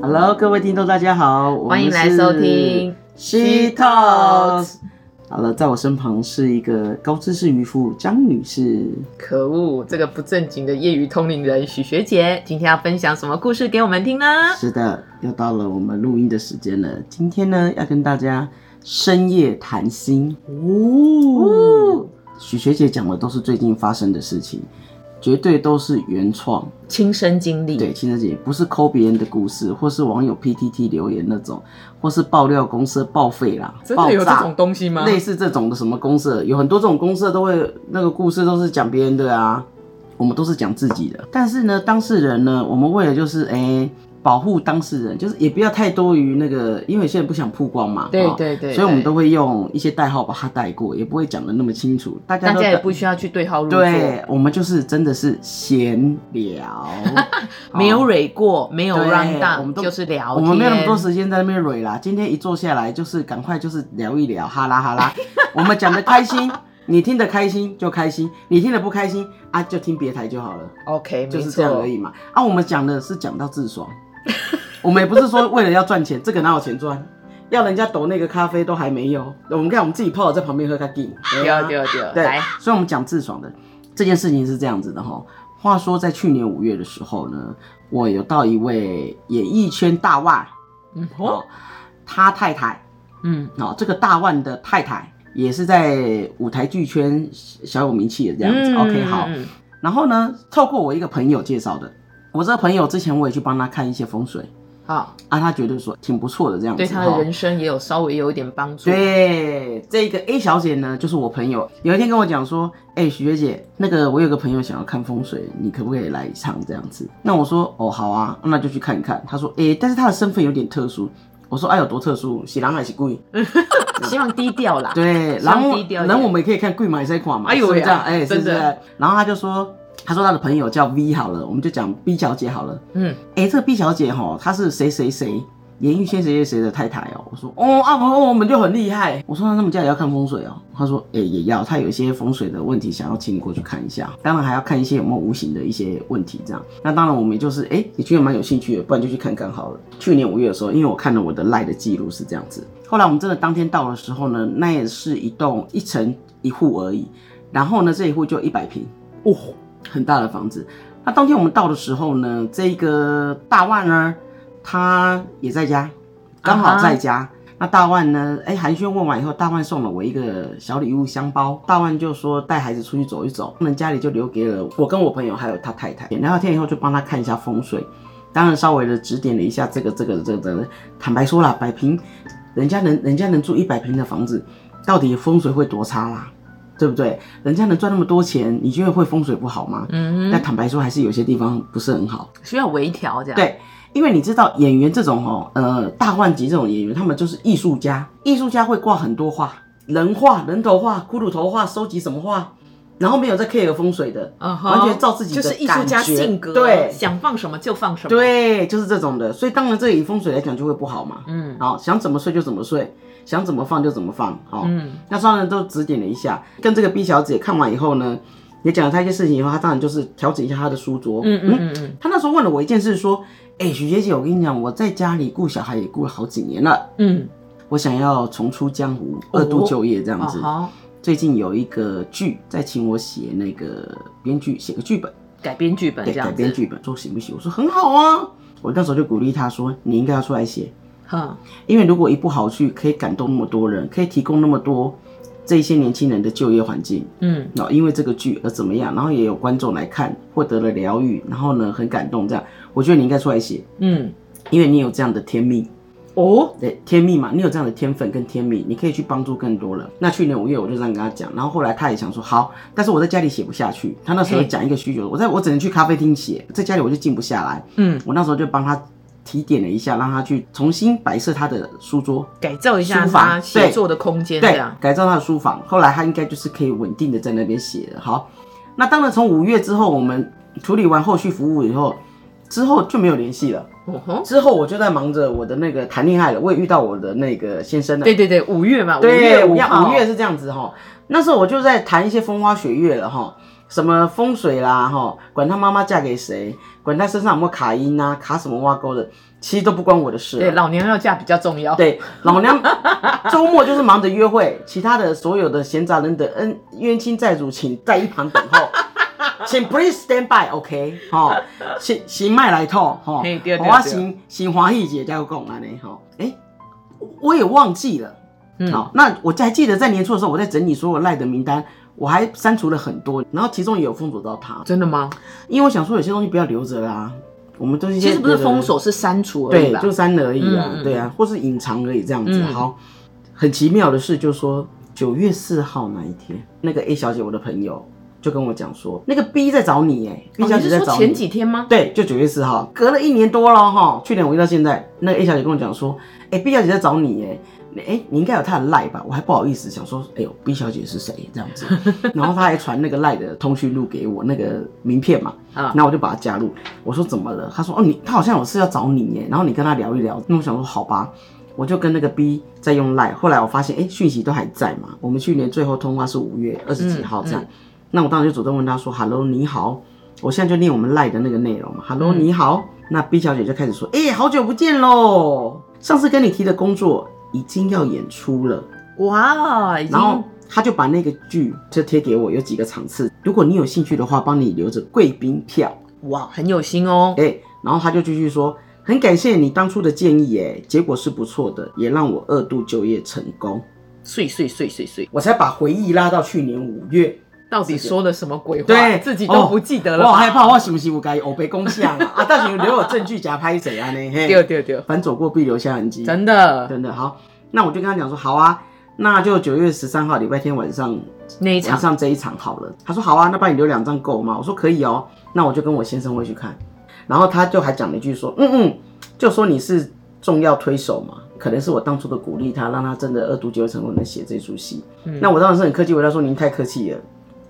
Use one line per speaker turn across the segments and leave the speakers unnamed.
Hello，各位听众，大家好，
欢迎来收听
She Talks。好了，在我身旁是一个高知识渔夫张女士。
可恶，这个不正经的业余通灵人许学姐，今天要分享什么故事给我们听呢？
是的，又到了我们录音的时间了。今天呢，要跟大家深夜谈心。哦，许学姐讲的都是最近发生的事情，绝对都是原创。
亲身经历，
对，亲身经历，不是抠别人的故事，或是网友 PTT 留言那种，或是爆料公司报废啦，
真的有这种东西吗？
类似这种的什么公社，有很多这种公社都会那个故事都是讲别人的啊，我们都是讲自己的。但是呢，当事人呢，我们为了就是哎、保护当事人，就是也不要太多于那个，因为有些人不想曝光嘛，哦
对对
所以我们都会用一些代号把它带过，也不会讲的那么清楚，大家都
大家也不需要去对号入座，
对，我们就是真的是闲聊，
没有蕊过，没有
对
run
我们都
就是聊
我
天。
们没有那么多时间在那边蕊啦。今天一坐下来，就是赶快就是聊一聊，哈啦哈啦。我们讲的开心，你听得开心就开心，你听得不开心啊，就听别台就好了
，OK，
就是这样而已嘛。啊，我们讲的是讲到自爽，我们也不是说为了要赚钱，这个哪有钱赚？要人家抖那个咖啡都还没有，我们看我们自己泡了在旁边喝咖啡。
对
啊
对对，
所以我们讲自爽的这件事情是这样子的哈。话说在去年五月的时候呢，我有到一位演艺圈大腕，
嗯
哦
哦，，
他太太
嗯，
哦，这个大腕的太太也是在舞台剧圈小有名气的这样子。
嗯
OK，好。
嗯
然后呢，透过我一个朋友介绍的，我这个朋友之前我也去帮他看一些风水
好，
啊，他觉得说挺不错的这样子。
对他的人生也有稍微有一点帮助。
对，这个 A 小姐呢，就是我朋友。有一天跟我讲说，哎、许学姐，那个我有个朋友想要看风水，你可不可以来一趟这样子？那我说，哦，好啊，那就去看一看。他说，哎、但是他的身份有点特殊。我说，哎、有多特殊？喜狼还是贵？
希望低调啦。
对，然后
低调
然后我们也可以看贵买这款嘛，
哎呦
这样？哎、是不是？然后他就说，他说他的朋友叫 V 好了，我们就讲 B 小姐好了。
嗯，
哎、这个 B 小姐哈，她是谁谁谁演艺圈谁谁谁的太太哦。我说哦啊，我我们就很厉害。我说那他们家也要看风水哦。他说哎、也要，他有一些风水的问题想要请你过去看一下，当然还要看一些有没有无形的一些问题这样。那当然我们也就是哎、也觉得蛮有兴趣的，不然就去看看好了。去年五月的时候，因为我看了我的赖的记录是这样子，后来我们真的当天到的时候呢，那也是一栋一层一户而已，然后呢这一户就一百平，哦，很大的房子。那当天我们到的时候呢，这个大万呢，他也在家，刚好在家。那大万呢？哎，寒暄问完以后，大万送了我一个小礼物箱包。大万就说带孩子出去走一走，他们家里就留给了我跟我朋友还有他太太。聊聊天以后，就帮他看一下风水，当然稍微的指点了一下这个这个这个这个。坦白说啦，百平，人家能人家能住一百平的房子，到底风水会多差啦？对不对？人家能赚那么多钱，你觉得会风水不好吗？嗯，但坦白说，还是有些地方不是很好。
需要微调这样。，
对，因为你知道演员这种哦，呃，大腕级这种演员，他们就是艺术家，艺术家会挂很多画，人画、人头画、骷髅头画，收集什么画，然后没有在 care 风水的，完全照自己的
就是艺术家性格，
对
想放什么就放什么。，
对，就是这种的，所以当然这以风水来讲就会不好嘛。嗯，好，想怎么睡就怎么睡，想怎么放就怎么放。好，嗯，那双人都指点了一下，跟这个 B 小姐看完以后呢，也讲了她一些事情以后，她当然就是调整一下她的书桌。嗯
嗯嗯嗯
她那时候问了我一件事，说：“哎、许学姐，我跟你讲，我在家里顾小孩也顾了好几年了，
嗯，
我想要重出江湖，二度就业这样子。最近有一个剧在请我写那个编剧，写个剧本。”
改编剧本
改。编剧本，说行不行？我说很好啊。我那时候就鼓励他说，你应该要出来写，
哼，
因为如果一部好剧可以感动那么多人，可以提供那么多这些年轻人的就业环境，
嗯，
哦，因为这个剧而怎么样，然后也有观众来看，获得了疗愈，然后呢很感动，这样，我觉得你应该出来写，
嗯，
因为你有这样的天命。
哦，
对天命嘛，你有这样的天分跟天命，你可以去帮助更多人。那去年五月我就这样跟他讲，然后后来他也想说好，但是我在家里写不下去。他那时候讲一个需求，我在我只能去咖啡厅写，在家里我就静不下来。
嗯，
我那时候就帮他提点了一下，让他去重新摆设他的书桌，
改造一下
书房
他写作的空间，
对
样，，
改造他的书房。后来他应该就是可以稳定的在那边写了。好，那当然从五月之后，我们处理完后续服务以后，之后就没有联系了。之后我就在忙着我的那个谈恋爱了，我也遇到我的那个先生了。
对对对，五月嘛，五
对，
月五
五月是这样子哈。那时候我就在谈一些风花雪月了哈，什么风水啦哈，管他妈妈嫁给谁，管他身上有没有卡音啊，卡什么挖沟的，其实都不关我的事了。
对，老娘要嫁比较重要。
对，老娘 周末就是忙着约会，其他的所有的闲杂人等恩冤亲债主，请在一旁等候，请 please stand by，OK，、好，行行迈来透，哈，
嘿对对
我
对
行行华义姐叫讲安尼，哈，哎，我也忘记了，
嗯
好，那我还记得在年初的时候，我在整理所有赖的名单。我还删除了很多，然后其中也有封锁到他，
真的吗？
因为我想说有些东西不要留着啦，我们都是
其实不是封锁，是删除而已
对，就删了而已啊，对啊，或是隐藏而已这样子。
嗯
好，很奇妙的是，就说九月四号那一天，那个 A 小姐，我的朋友就跟我讲说，那个 B 在找你，哎，B 小姐在找你。
前几天吗？
对，就九月四号，隔了一年多了哈，去年我遇到现在，那个 A 小姐跟我讲说，哎、b 小姐在找你，哎。哎、你应该有她的赖吧？我还不好意思想说，哎呦，B 小姐是谁这样子？然后她还传那个赖的通讯录给我，那个名片嘛，
啊
那我就把她加入。我说怎么了？她说哦，你她好像有事要找你耶，然后你跟她聊一聊。那我想说好吧，我就跟那个 B 在用赖。后来我发现，哎、讯息都还在嘛。我们去年最后通话是五月二十几号这样，那我当时就主动问她说，Hello，你好。我现在就念我们赖的那个内容嘛，Hello，、你好。那 B 小姐就开始说，哎、好久不见喽，上次跟你提的工作已经要演出了。
哇，
然后他就把那个剧就贴给我，有几个场次，如果你有兴趣的话，帮你留着贵宾票。
哇很有心哦。
哎、然后他就继续说，很感谢你当初的建议，哎，结果是不错的，也让我二度就业成功。
碎碎碎碎碎，
我才把回忆拉到去年五月，
到底说了什么鬼话？
对
自己都不记得了吧。
我好害怕，我是不是我该欧北公像啊？啊，到底留有证据假拍谁啊？呢？嘿，
丢丢丢，
凡走过必留下痕迹，
真的
真的好。那我就跟他讲说，好啊，那就九月十三号礼拜天晚上
那一场
晚上这一场好了。他说好啊，那帮你留两张够吗？我说可以哦。那我就跟我先生会去看。然后他就还讲了一句说，嗯嗯，就说你是重要推手嘛，可能是我当初的鼓励他，让他真的二度就业成功能写这出戏。那我当然是很客气回答说您太客气了。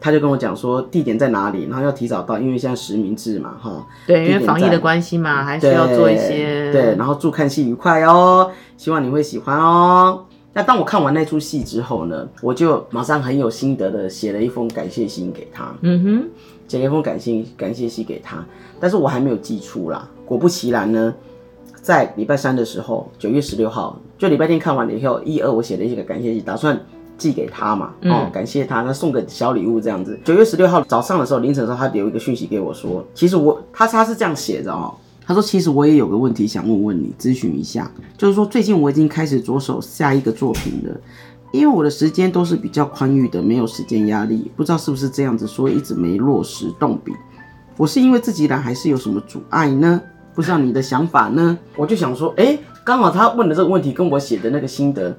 他就跟我讲说地点在哪里，然后要提早到，因为现在实名制嘛，哈。
对，因为防疫的关系嘛，还是要做一些
对，然后祝看戏愉快哦，希望你会喜欢哦。那当我看完那出戏之后呢，我就马上很有心得的写了一封感谢信给他，
嗯哼，
写了一封感谢感谢信给他，但是我还没有寄出啦。果不其然呢，在礼拜三的时候，九月十六号，就礼拜天看完了以后，一二我写了一个感谢信，打算寄给他嘛，哦，感谢他，那送个小礼物这样子。九月十六号早上的时候，凌晨的时候，他留一个讯息给我说，其实我他他是这样写的哦。他说：“其实我也有个问题想问问你，咨询一下，就是说最近我已经开始着手下一个作品了，因为我的时间都是比较宽裕的，没有时间压力，不知道是不是这样子，所以一直没落实动笔。我是因为自己懒，还是有什么阻碍呢？不知道你的想法呢？我就想说，哎、刚好他问的这个问题跟我写的那个心得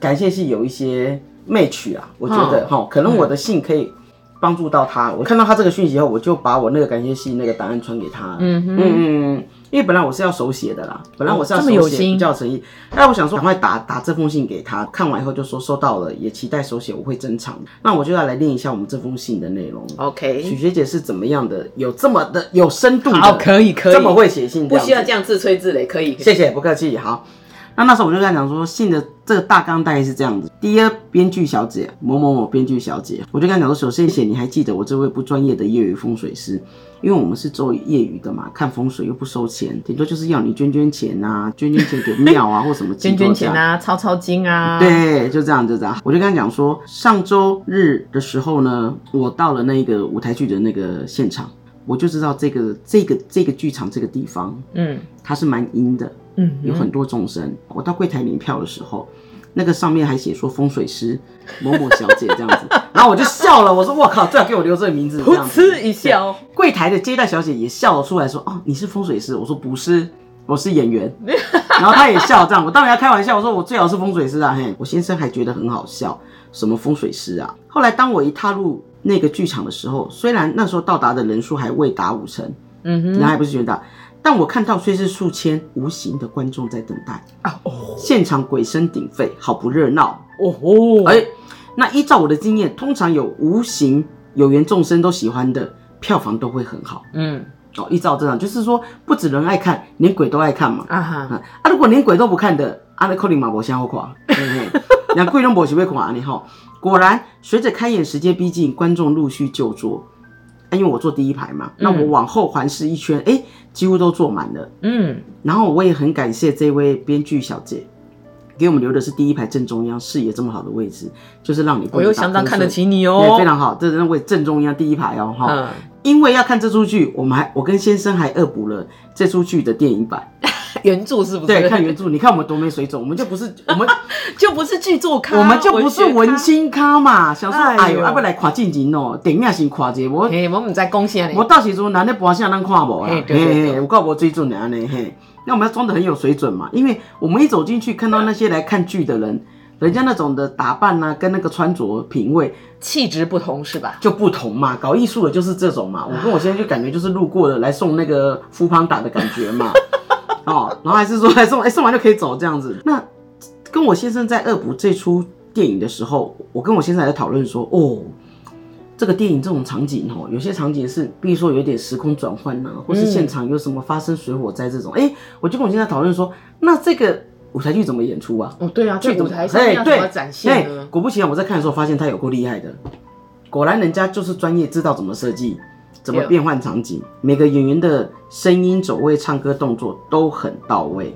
感谢是有一些 match 啊，我觉得哈、可能我的信可以帮助到他。我看到他这个讯息后，我就把我那个感谢信那个答案传给他。嗯嗯嗯嗯，因为本来我是要手写的啦，本来我是要手写，
心
比较诚意。但我想说，赶快打打这封信给他，看完以后就说收到了，也期待手写，我会珍藏。那我就要来念一下我们这封信的内容。
OK，
学姐是怎么样的？有这么的有深度的，
好，可以可以，
这么会写信，
不需要
这样子
这样自吹自擂，可以。
谢谢，不客气。好，那那时候我就跟他讲说，信的这个大纲大概是这样子：第一，编剧小姐某某某编剧小姐，我就跟他讲说，首先写你还记得我这位不专业的业余风水师，因为我们是做业余的嘛，看风水又不收钱，顶多就是要你捐捐钱啊，捐捐钱给庙啊 或什么
捐。捐钱啊，抄抄经啊，，
对，就这样，就这样。我就跟他讲说，上周日的时候呢，我到了那个舞台剧的那个现场，我就知道这个这个这个剧场这个地方，
嗯
它是蛮阴的，
嗯，
有很多众生。我到柜台领票的时候，那个上面还写说风水师某某小姐这样子，然后我就笑了，我说我靠，最好给我留这个名字这
噗。嗤一笑，
柜台的接待小姐也笑了出来说，哦，你是风水师？我说不是。我是演员，然后他也笑，这样我当然要开玩笑，我说我最好是风水师啊，嘿，我先生还觉得很好笑，什么风水师啊？后来当我一踏入那个剧场的时候，虽然那时候到达的人数还未达五成，
嗯哼，
人还不是全大，但我看到虽是数千无形的观众在等待，
啊哦
现场鬼声鼎沸，好不热闹。
哦哦，
哎、那依照我的经验，通常有无形有缘众生都喜欢的，票房都会很好。
嗯，
哦，依照这样，就是说不止人爱看，连鬼都爱看嘛。
啊哈，
啊，啊如果连鬼都不看的，阿，那可能嘛无啥好看，嘿 嘿，连鬼都无想要看安尼吼。果然，随着开演时间逼近，观众陆续就座。啊，因为我坐第一排嘛，那我往后环视一圈，哎、几乎都坐满了。
嗯，
然后我也很感谢这位编剧小姐，给我们留的是第一排正中央，视野这么好的位置，就是让你不
我又相当看得起你
对，
哦
非。常好，这是那位正中央第一排哦，哈、
嗯，
因为要看这出剧，我们还我跟先生还恶补了这出剧的电影版，
原著是不是？
对，看原著，你看我们多没水准，我们就不是我们
就不是剧作咖，
我们就不是文
学
青咖嘛，小说
哎呦
哎呦，要不来看进前哦，电影先看一下，我。
嘿，我们在贡献
我到时阵人咧播啥咱看无啊，
嘿
嘿
对对对
嘿，有够无水准的安尼嘿。那我们要装的很有水准嘛，因为我们一走进去看到那些来看剧的人，人家那种的打扮啊，跟那个穿着品味
气质不同是吧？
就不同嘛。搞艺术的就是这种嘛，我跟我现在就感觉就是路过的来送那个富邦打的感觉嘛。哦，然后还是说还送，哎、送完就可以走这样子。那跟我先生在恶补这出电影的时候，我跟我先生还在讨论说，哦，这个电影这种场景哦，有些场景是，比如说有点时空转换呐，或是现场有什么发生水火灾这种，哎、我就跟我先生讨论说，那这个舞台剧怎么演出啊？
哦，对啊，
这
去舞台上面要怎么展现
哎
呢？
果不其然，我在看的时候发现他有够厉害的，果然人家就是专业，知道怎么设计，怎么
对
变换场景，每个演员的声音、走位、唱歌、动作都很到位。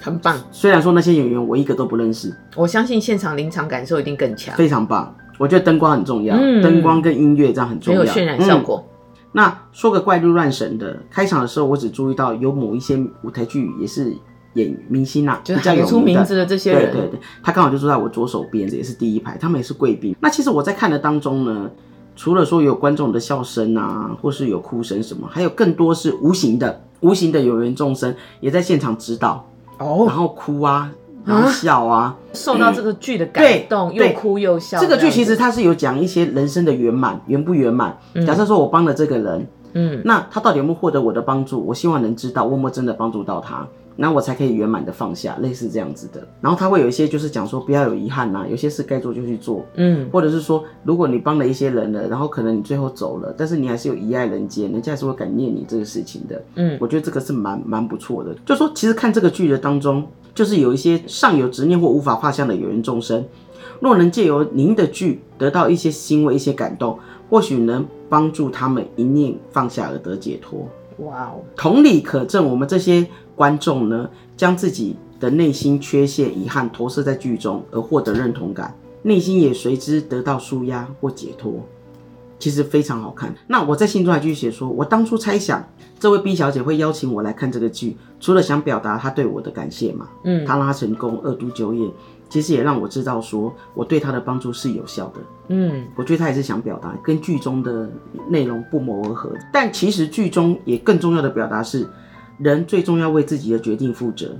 很棒，
虽然说那些演员我一个都不认识，
我相信现场临场感受一定更强，
非常棒。我觉得灯光很重要，
嗯。
灯光跟音乐这样很重要，
很有渲染效
嗯。
果。
那说个怪力乱神的，开场的时候我只注意到有某一些舞台剧也是演明星呐、
就是
比较有名
字的这些人，
对对对，他刚好就坐在我左手边，也是第一排，他们也是贵宾。那其实我在看的当中呢，除了说有观众的笑声啊，或是有哭声什么，还有更多是无形的，无形的有缘众生也在现场指导，哦然
哦，
后哭啊，然后笑啊。
受到这个剧的感动，又哭又笑。
这个剧其实它是有讲一些人生的圆满，圆不圆满。假设说我帮了这个人，
嗯，
那他到底有没有获得我的帮助？我希望能知道我有没有真的帮助到他，然后我才可以圆满的放下，类似这样子的。然后他会有一些就是讲说不要有遗憾呐、有些事该做就去做，
嗯，
或者是说如果你帮了一些人了，然后可能你最后走了，但是你还是有遗爱人间，人家还是会感念你这个事情的。
嗯，
我觉得这个是蛮蛮不错的。就说其实看这个剧的当中，就是有一些尚有执念或无法画像的有缘众生，若能借由您的剧得到一些欣慰、一些感动，或许能帮助他们一念放下而得解脱。
哇哦，
同理可证，我们这些观众呢，将自己的内心缺陷、遗憾投射在剧中，而获得认同感，内心也随之得到舒压或解脱。其实非常好看。那我在信中还继续写说，我当初猜想这位 B 小姐会邀请我来看这个剧，除了想表达她对我的感谢嘛，
嗯
她让她成功二度就业，其实也让我知道说我对她的帮助是有效的。
嗯，
我觉得她也是想表达跟剧中的内容不谋而合，但其实剧中也更重要的表达是，人最重要为自己的决定负责，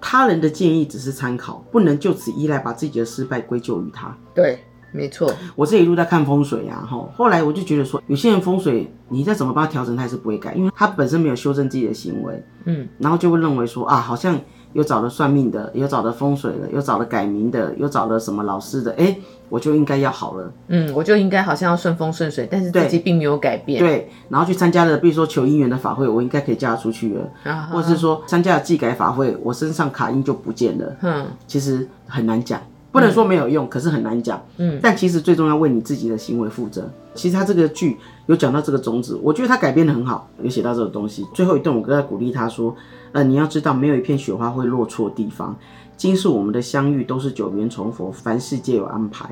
他人的建议只是参考，不能就此依赖把自己的失败归咎于他。
对，没错，
我这一路在看风水啊，哈，后来我就觉得说，有些人风水你再怎么帮他调整，他还是不会改，因为他本身没有修正自己的行为，
嗯，
然后就会认为说啊，好像有找了算命的，有找了风水的，有找了改名的，有找了什么老师的，哎，我就应该要好了。
嗯，我就应该好像要顺风顺水，但是自己并没有改变，
对，然后去参加了，比如说求姻缘的法会，我应该可以嫁出去了，
啊，
或者是说参加了祭改法会，我身上卡印就不见了。
嗯
其实很难讲，不能说没有用，可是很难讲。
嗯，
但其实最重要为你自己的行为负责。其实他这个剧有讲到这个宗旨，我觉得他改编的很好，有写到这个东西。最后一段我跟他鼓励他说，呃，你要知道，没有一片雪花会落错地方。今世我们的相遇都是九缘重逢，凡事皆有安排。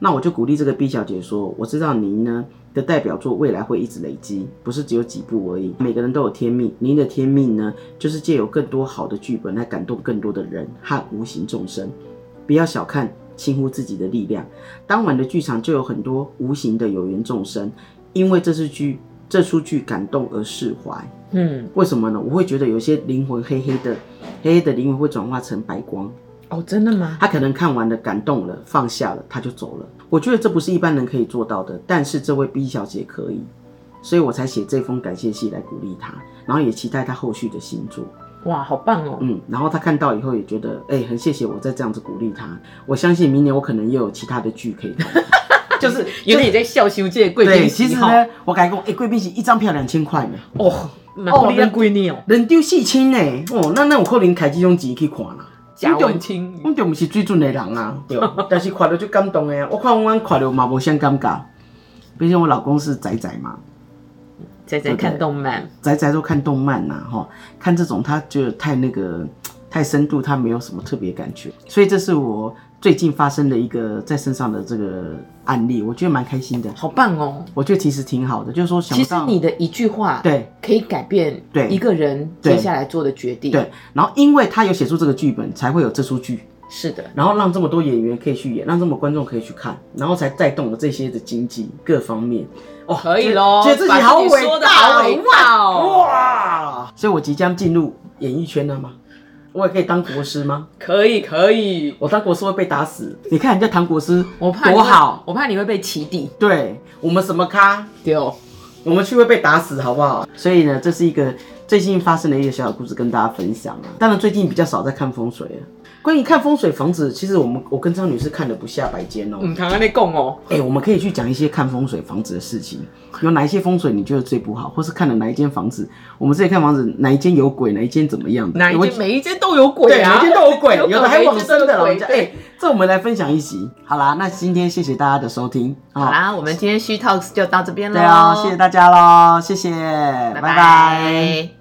那我就鼓励这个 B 小姐说，我知道您呢的代表作未来会一直累积，不是只有几部而已。每个人都有天命，您的天命呢，就是借由更多好的剧本来感动更多的人和无形众生。不要小看、轻忽自己的力量。当晚的剧场就有很多无形的有缘众生，因为这是剧这出剧感动而释怀。
嗯，
为什么呢？我会觉得有些灵魂黑黑的，黑黑的灵魂会转化成白光。
哦，真的吗？
他可能看完了，感动了，放下了，他就走了。我觉得这不是一般人可以做到的，但是这位 B 小姐可以，所以我才写这封感谢信来鼓励她，然后也期待她后续的新作。
哇，好棒哦！
嗯，然后他看到以后也觉得，哎、很谢谢我再这样子鼓励他。我相信明年我可能又有其他的剧可以看。就是
原来你在笑熊界贵
对，
宾席哈
其实呢，我改讲，哎，贵宾席一张票两千块呢，
哦，哦，你贵呢哦，
人丢四千呢，哦，那那我可能开这种钱去看啦。
贾文清。
我就不是最准的人啊，对，但是看到就感动的啊，我看我看到嘛无啥感觉，毕竟我老公是仔仔嘛，
在在看动漫，
仔仔都看动漫呐，哈，看这种他就太那个 太深度，他没有什么特别感觉，所以这是我最近发生的一个在身上的这个案例，我觉得蛮开心的，
好棒哦！
我觉得其实挺好的，就是说想
其实你的一句话，
对。
可以改变
对。
一个人接下来做的决定。，
对，然后因为他有写出这个剧本，才会有这出剧。
是的，
然后让这么多演员可以去演，让这么多观众可以去看，然后才带动了这些的经济各方面。哦，
可以喽
觉得自己好伟大哦，
好伟大哦
哇！所以我即将进入演艺圈了吗？我也可以当国师吗？
可以可以。
我当国师会被打死。你看人家唐国师
我怕
多好，
我怕你会被起底
对我们什么咖，
丢。
我们去会被打死，好不好？所以呢，这是一个最近发生的一个小小故事，跟大家分享啊。当然，最近比较少在看风水了。关于看风水房子，其实我们我跟张女士看的不下百间哦、
嗯，唐安那供哦，
哎、我们可以去讲一些看风水房子的事情。有哪一些风水你觉得最不好，或是看了哪一间房子？我们这里看房子，哪一间有鬼，哪一间怎么样的？
哪一间每一间都有鬼
对，
啊，
每一间都有鬼，有的还往生的老人家。哎、
对
这我们来分享一集。好啦，那今天谢谢大家的收听。
好啦，我们今天 She Talks 就到这边了。
对啊，谢谢大家喽，谢谢，
拜
拜拜
拜